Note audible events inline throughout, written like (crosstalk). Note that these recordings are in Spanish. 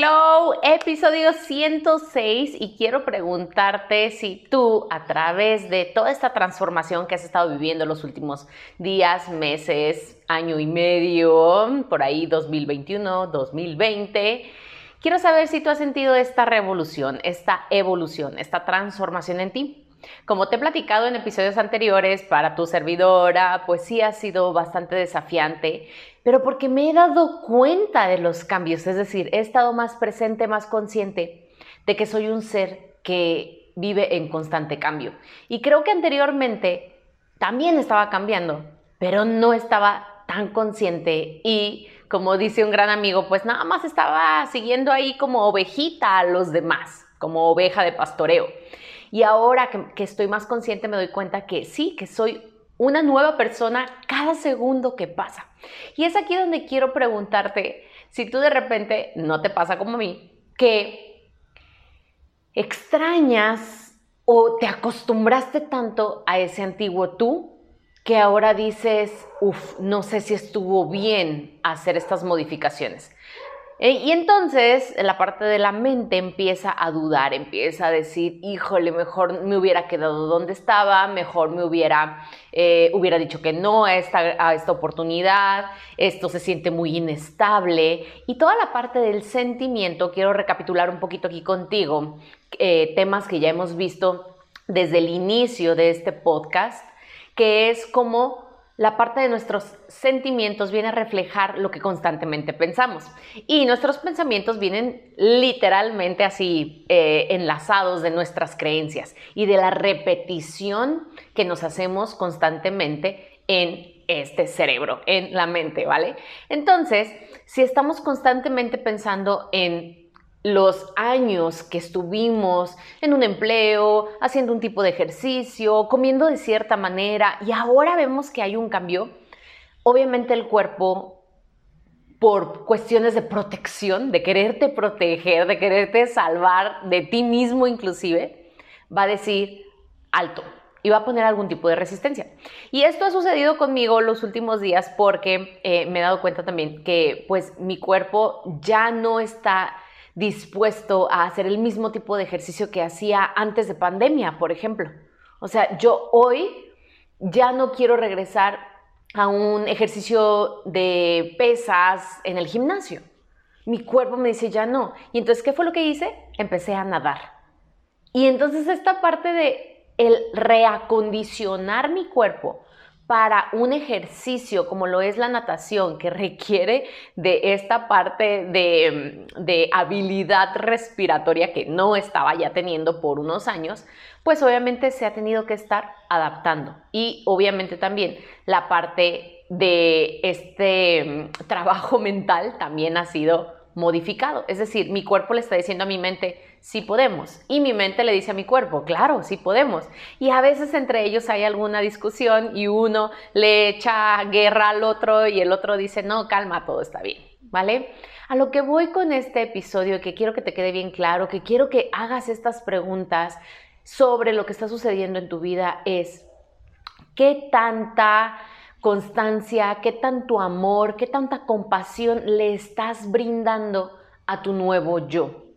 Hello, episodio 106 y quiero preguntarte si tú a través de toda esta transformación que has estado viviendo los últimos días, meses, año y medio, por ahí 2021, 2020, quiero saber si tú has sentido esta revolución, esta evolución, esta transformación en ti. Como te he platicado en episodios anteriores, para tu servidora, pues sí ha sido bastante desafiante, pero porque me he dado cuenta de los cambios, es decir, he estado más presente, más consciente de que soy un ser que vive en constante cambio. Y creo que anteriormente también estaba cambiando, pero no estaba tan consciente y como dice un gran amigo, pues nada más estaba siguiendo ahí como ovejita a los demás, como oveja de pastoreo. Y ahora que, estoy más consciente me doy cuenta que sí, que soy una nueva persona cada segundo que pasa. Y es aquí donde quiero preguntarte si tú de repente no te pasa como a mí, que extrañas o te acostumbraste tanto a ese antiguo tú que ahora dices, uff, no sé si estuvo bien hacer estas modificaciones. Eh, y entonces la parte de la mente empieza a dudar, empieza a decir, híjole, mejor me hubiera quedado donde estaba, mejor me hubiera, eh, hubiera dicho que no a esta, a esta oportunidad, esto se siente muy inestable. Y toda la parte del sentimiento, quiero recapitular un poquito aquí contigo, eh, temas que ya hemos visto desde el inicio de este podcast, que es como la parte de nuestros sentimientos viene a reflejar lo que constantemente pensamos. Y nuestros pensamientos vienen literalmente así eh, enlazados de nuestras creencias y de la repetición que nos hacemos constantemente en este cerebro, en la mente, ¿vale? Entonces, si estamos constantemente pensando en los años que estuvimos en un empleo, haciendo un tipo de ejercicio, comiendo de cierta manera y ahora vemos que hay un cambio, obviamente el cuerpo, por cuestiones de protección, de quererte proteger, de quererte salvar de ti mismo inclusive, va a decir alto y va a poner algún tipo de resistencia. Y esto ha sucedido conmigo los últimos días porque eh, me he dado cuenta también que pues mi cuerpo ya no está dispuesto a hacer el mismo tipo de ejercicio que hacía antes de pandemia, por ejemplo. O sea, yo hoy ya no quiero regresar a un ejercicio de pesas en el gimnasio. Mi cuerpo me dice ya no. Y entonces, ¿qué fue lo que hice? Empecé a nadar. Y entonces esta parte de el reacondicionar mi cuerpo para un ejercicio como lo es la natación, que requiere de esta parte de, habilidad respiratoria que no estaba ya teniendo por unos años, pues obviamente se ha tenido que estar adaptando. Y obviamente también la parte de este mm, (laughs) trabajo mental también ha sido modificado. Es decir, mi cuerpo le está diciendo a mi mente, sí podemos. Y mi mente le dice a mi cuerpo, claro, sí podemos. Y a veces entre ellos hay alguna discusión y uno le echa guerra al otro y el otro dice, no, calma, todo está bien, ¿vale? A lo que voy con este episodio, que quiero que te quede bien claro, que quiero que hagas estas preguntas sobre lo que está sucediendo en tu vida es, ¿qué tanta constancia, qué tanto amor, qué tanta compasión le estás brindando a tu nuevo yo?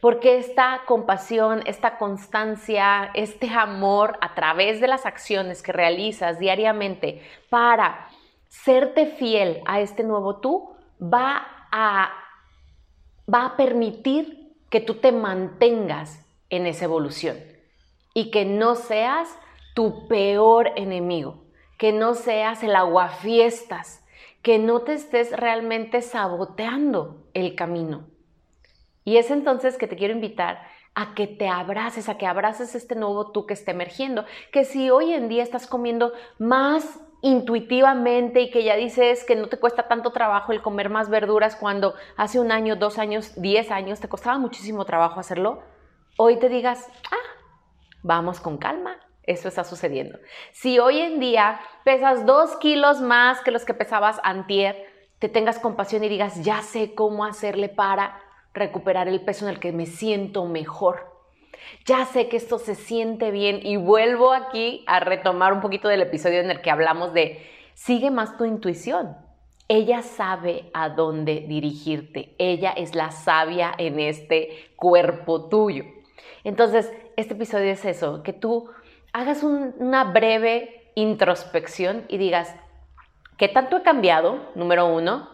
Porque esta compasión, esta constancia, este amor a través de las acciones que realizas diariamente para serte fiel a este nuevo tú, va a, va a permitir que tú te mantengas en esa evolución y que no seas tu peor enemigo, que no seas el aguafiestas, que no te estés realmente saboteando el camino. Y es entonces que te quiero invitar a que te abraces, a que abraces este nuevo tú que está emergiendo. Que si hoy en día estás comiendo más intuitivamente y que ya dices que no te cuesta tanto trabajo el comer más verduras cuando hace un año, dos años, diez años te costaba muchísimo trabajo hacerlo, hoy te digas, ah, vamos con calma, eso está sucediendo. Si hoy en día pesas dos kilos más que los que pesabas antier, te tengas compasión y digas, ya sé cómo hacerle para recuperar el peso en el que me siento mejor. Ya sé que esto se siente bien y vuelvo aquí a retomar un poquito del episodio en el que hablamos de sigue más tu intuición. Ella sabe a dónde dirigirte. Ella es la sabia en este cuerpo tuyo. Entonces, este episodio es eso, que tú hagas una breve introspección y digas, ¿qué tanto he cambiado? Número uno,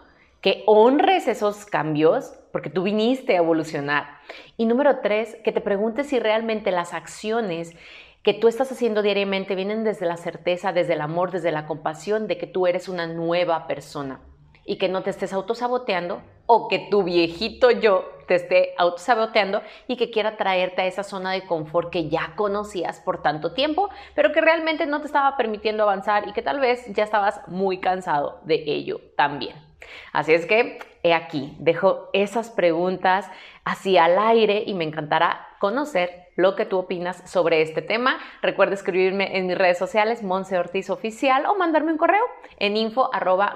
que honres esos cambios porque tú viniste a evolucionar. Y número tres, que te preguntes si realmente las acciones que tú estás haciendo diariamente vienen desde la certeza, desde el amor, desde la compasión de que tú eres una nueva persona y que no te estés autosaboteando o que tu viejito yo te esté autosaboteando y que quiera traerte a esa zona de confort que ya conocías por tanto tiempo, pero que realmente no te estaba permitiendo avanzar y que tal vez ya estabas muy cansado de ello también. Así es que he aquí, dejo esas preguntas así al aire y me encantará conocer lo que tú opinas sobre este tema. Recuerda escribirme en mis redes sociales, Monse Ortiz Oficial, o mandarme un correo en info arroba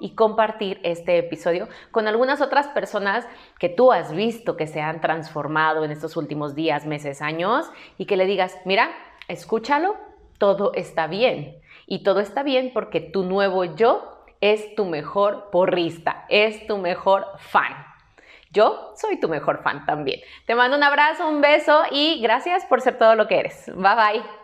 y compartir este episodio con algunas otras personas que tú has visto que se han transformado en estos últimos días, meses, años y que le digas, mira, escúchalo, todo está bien. Y todo está bien porque tu nuevo yo es tu mejor porrista, es tu mejor fan. Yo soy tu mejor fan también. Te mando un abrazo, un beso y gracias por ser todo lo que eres. Bye bye.